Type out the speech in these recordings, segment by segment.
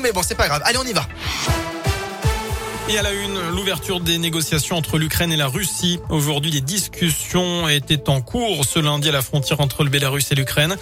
mais bon, c'est pas grave. Allez, on y va. Et à la une, l'ouverture des négociations entre l'Ukraine et la Russie. Aujourd'hui, les discussions étaient en cours ce lundi à la frontière entre le Bélarus et l'Ukraine.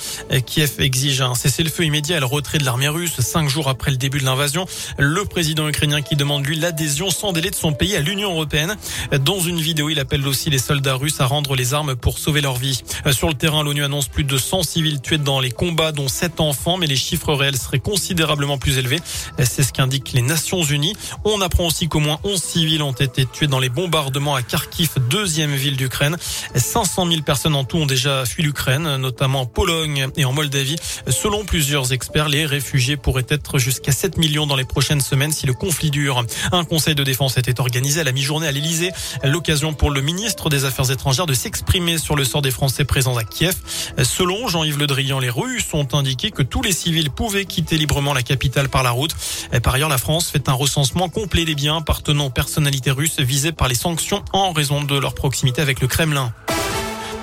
Kiev exige un cessez-le-feu immédiat et le retrait de l'armée russe cinq jours après le début de l'invasion. Le président ukrainien qui demande lui l'adhésion sans délai de son pays à l'Union européenne. Dans une vidéo, il appelle aussi les soldats russes à rendre les armes pour sauver leur vie. Sur le terrain, l'ONU annonce plus de 100 civils tués dans les combats, dont 7 enfants, mais les chiffres réels seraient considérablement plus élevés. C'est ce qu'indiquent les Nations Unies. On apprend aussi qu'au moins 11 civils ont été tués dans les bombardements à Kharkiv, deuxième ville d'Ukraine. 500 000 personnes en tout ont déjà fui l'Ukraine, notamment en Pologne et en Moldavie. Selon plusieurs experts, les réfugiés pourraient être jusqu'à 7 millions dans les prochaines semaines si le conflit dure. Un conseil de défense était organisé à la mi-journée à l'Elysée. L'occasion pour le ministre des Affaires étrangères de s'exprimer sur le sort des Français présents à Kiev. Selon Jean-Yves Le Drian, les Russes ont indiqué que tous les civils pouvaient quitter librement la capitale par la route. Par ailleurs, la France fait un recensement complet des biens appartenant aux personnalités russes visées par les sanctions en raison de leur proximité avec le Kremlin.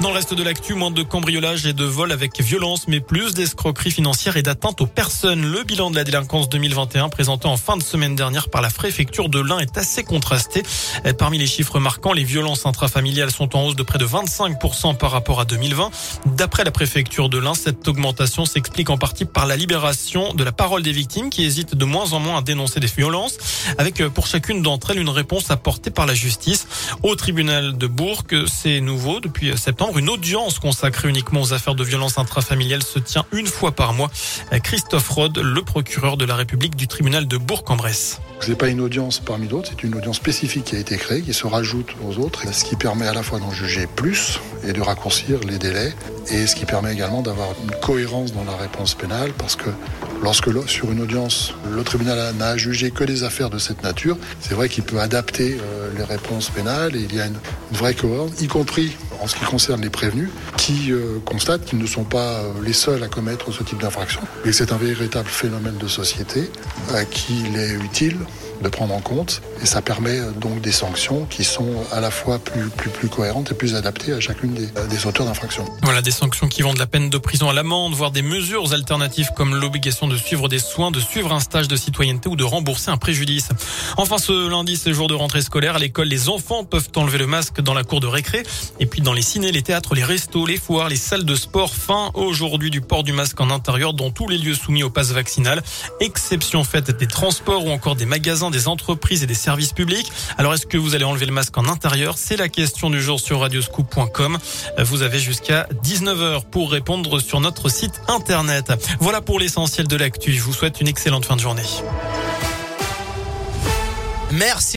Dans le reste de l'actu, moins de cambriolage et de vols avec violence, mais plus d'escroqueries financières et d'atteinte aux personnes. Le bilan de la délinquance 2021 présenté en fin de semaine dernière par la préfecture de l'Ain est assez contrasté. Parmi les chiffres marquants, les violences intrafamiliales sont en hausse de près de 25% par rapport à 2020. D'après la préfecture de l'Ain, cette augmentation s'explique en partie par la libération de la parole des victimes qui hésitent de moins en moins à dénoncer des violences, avec euh, pour chacune d'entre elles une réponse apportée par la justice. Au tribunal de Bourg, c'est nouveau depuis septembre une audience consacrée uniquement aux affaires de violence intrafamiliale se tient une fois par mois. Christophe Rode, le procureur de la République du tribunal de Bourg-en-Bresse. Ce n'est pas une audience parmi d'autres, c'est une audience spécifique qui a été créée, qui se rajoute aux autres, ce qui permet à la fois d'en juger plus et de raccourcir les délais, et ce qui permet également d'avoir une cohérence dans la réponse pénale, parce que lorsque sur une audience, le tribunal n'a jugé que des affaires de cette nature, c'est vrai qu'il peut adapter euh, les réponses pénales, et il y a une, vraie cohérence, y compris en ce qui concerne les prévenus, qui euh, constatent qu'ils ne sont pas euh, les seuls à commettre ce type d'infraction, et c'est un véritable phénomène de société à qui il est utile de prendre en compte et ça permet euh, donc des sanctions qui sont à la fois plus plus cohérentes et plus adaptées à chacune des, euh, des auteurs d'infractions. Voilà des sanctions qui vont de la peine de prison à l'amende, voire des mesures alternatives comme l'obligation de suivre des soins, de suivre un stage de citoyenneté ou de rembourser un préjudice. Enfin ce lundi, c'est jour de rentrée scolaire, à l'école les enfants peuvent enlever le masque dans la cour de récré et puis dans les ciné, les théâtres, les restos, les foires, les salles de sport, fin aujourd'hui du port du masque en intérieur dans tous les lieux soumis au pass vaccinal, exception faite des transports ou encore des des entreprises et des services publics. Alors est-ce que vous allez enlever le masque en intérieur? C'est la question du jour sur radioscoop.com. Vous avez jusqu'à 19h pour répondre sur notre site internet. Voilà pour l'essentiel de l'actu. Je vous souhaite une excellente fin de journée. Merci.